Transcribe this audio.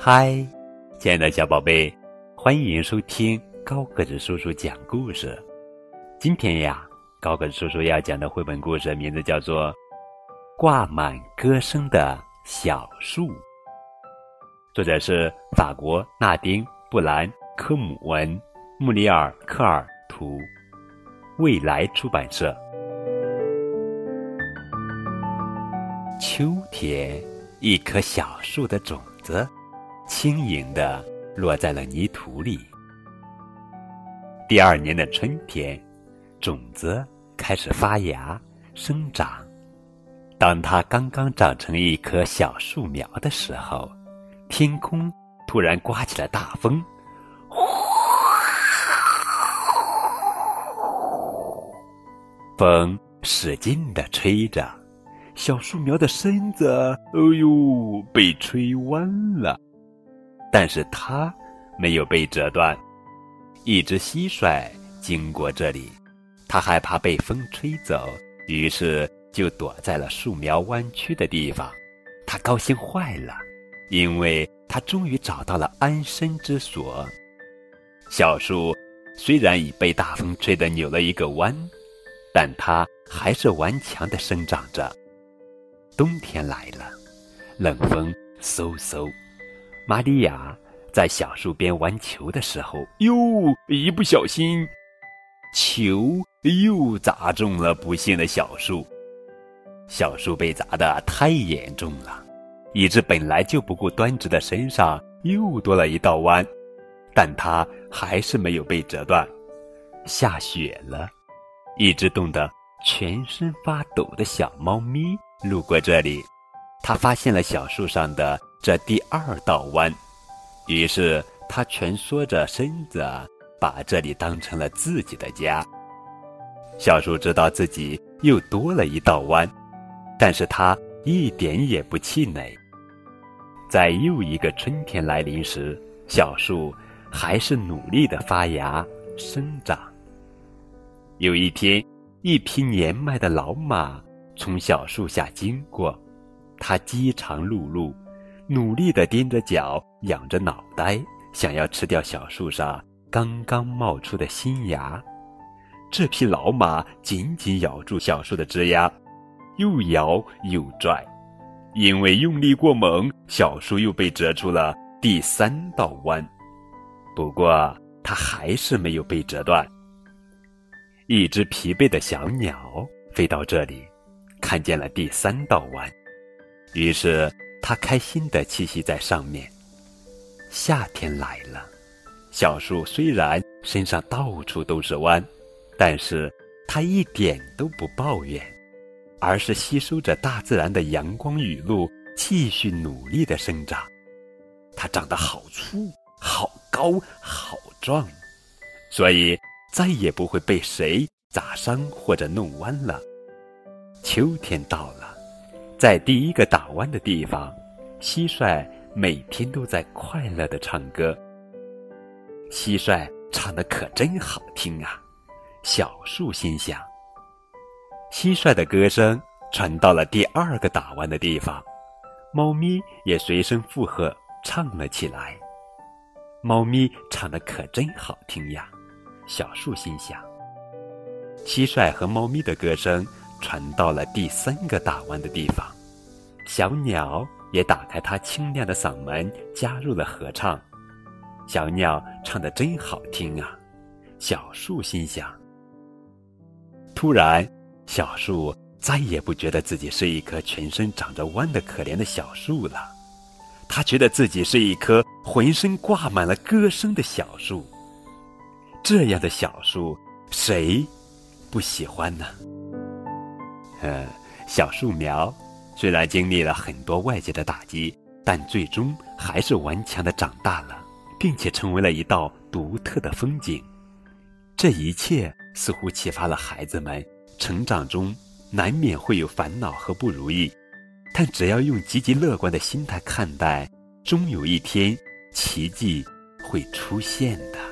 嗨，亲爱的小宝贝，欢迎收听高个子叔叔讲故事。今天呀，高个子叔叔要讲的绘本故事名字叫做《挂满歌声的小树》，作者是法国纳丁·布兰科姆文，穆里尔科尔图，未来出版社。秋天，一棵小树的种子。轻盈地落在了泥土里。第二年的春天，种子开始发芽、生长。当它刚刚长成一棵小树苗的时候，天空突然刮起了大风，风使劲地吹着，小树苗的身子，哎呦，被吹弯了。但是它没有被折断。一只蟋蟀经过这里，它害怕被风吹走，于是就躲在了树苗弯曲的地方。它高兴坏了，因为它终于找到了安身之所。小树虽然已被大风吹得扭了一个弯，但它还是顽强地生长着。冬天来了，冷风嗖嗖。玛利亚在小树边玩球的时候，哟，一不小心，球又砸中了不幸的小树。小树被砸得太严重了，以致本来就不够端直的身上又多了一道弯，但它还是没有被折断。下雪了，一只冻得全身发抖的小猫咪路过这里，他发现了小树上的。这第二道弯，于是他蜷缩着身子，把这里当成了自己的家。小树知道自己又多了一道弯，但是他一点也不气馁。在又一个春天来临时，小树还是努力的发芽生长。有一天，一匹年迈的老马从小树下经过，它饥肠辘辘。努力地踮着脚，仰着脑袋，想要吃掉小树上刚刚冒出的新芽。这匹老马紧紧咬住小树的枝丫，又摇又拽，因为用力过猛，小树又被折出了第三道弯。不过，它还是没有被折断。一只疲惫的小鸟飞到这里，看见了第三道弯，于是。它开心地栖息在上面。夏天来了，小树虽然身上到处都是弯，但是它一点都不抱怨，而是吸收着大自然的阳光雨露，继续努力地生长。它长得好粗、好高、好壮，所以再也不会被谁砸伤或者弄弯了。秋天到了。在第一个打弯的地方，蟋蟀每天都在快乐的唱歌。蟋蟀唱的可真好听啊！小树心想。蟋蟀的歌声传到了第二个打弯的地方，猫咪也随声附和唱了起来。猫咪唱的可真好听呀！小树心想。蟋蟀和猫咪的歌声。传到了第三个打弯的地方，小鸟也打开它清亮的嗓门，加入了合唱。小鸟唱的真好听啊！小树心想。突然，小树再也不觉得自己是一棵全身长着弯的可怜的小树了，它觉得自己是一棵浑身挂满了歌声的小树。这样的小树，谁不喜欢呢？呃，小树苗虽然经历了很多外界的打击，但最终还是顽强的长大了，并且成为了一道独特的风景。这一切似乎启发了孩子们，成长中难免会有烦恼和不如意，但只要用积极乐观的心态看待，终有一天奇迹会出现的。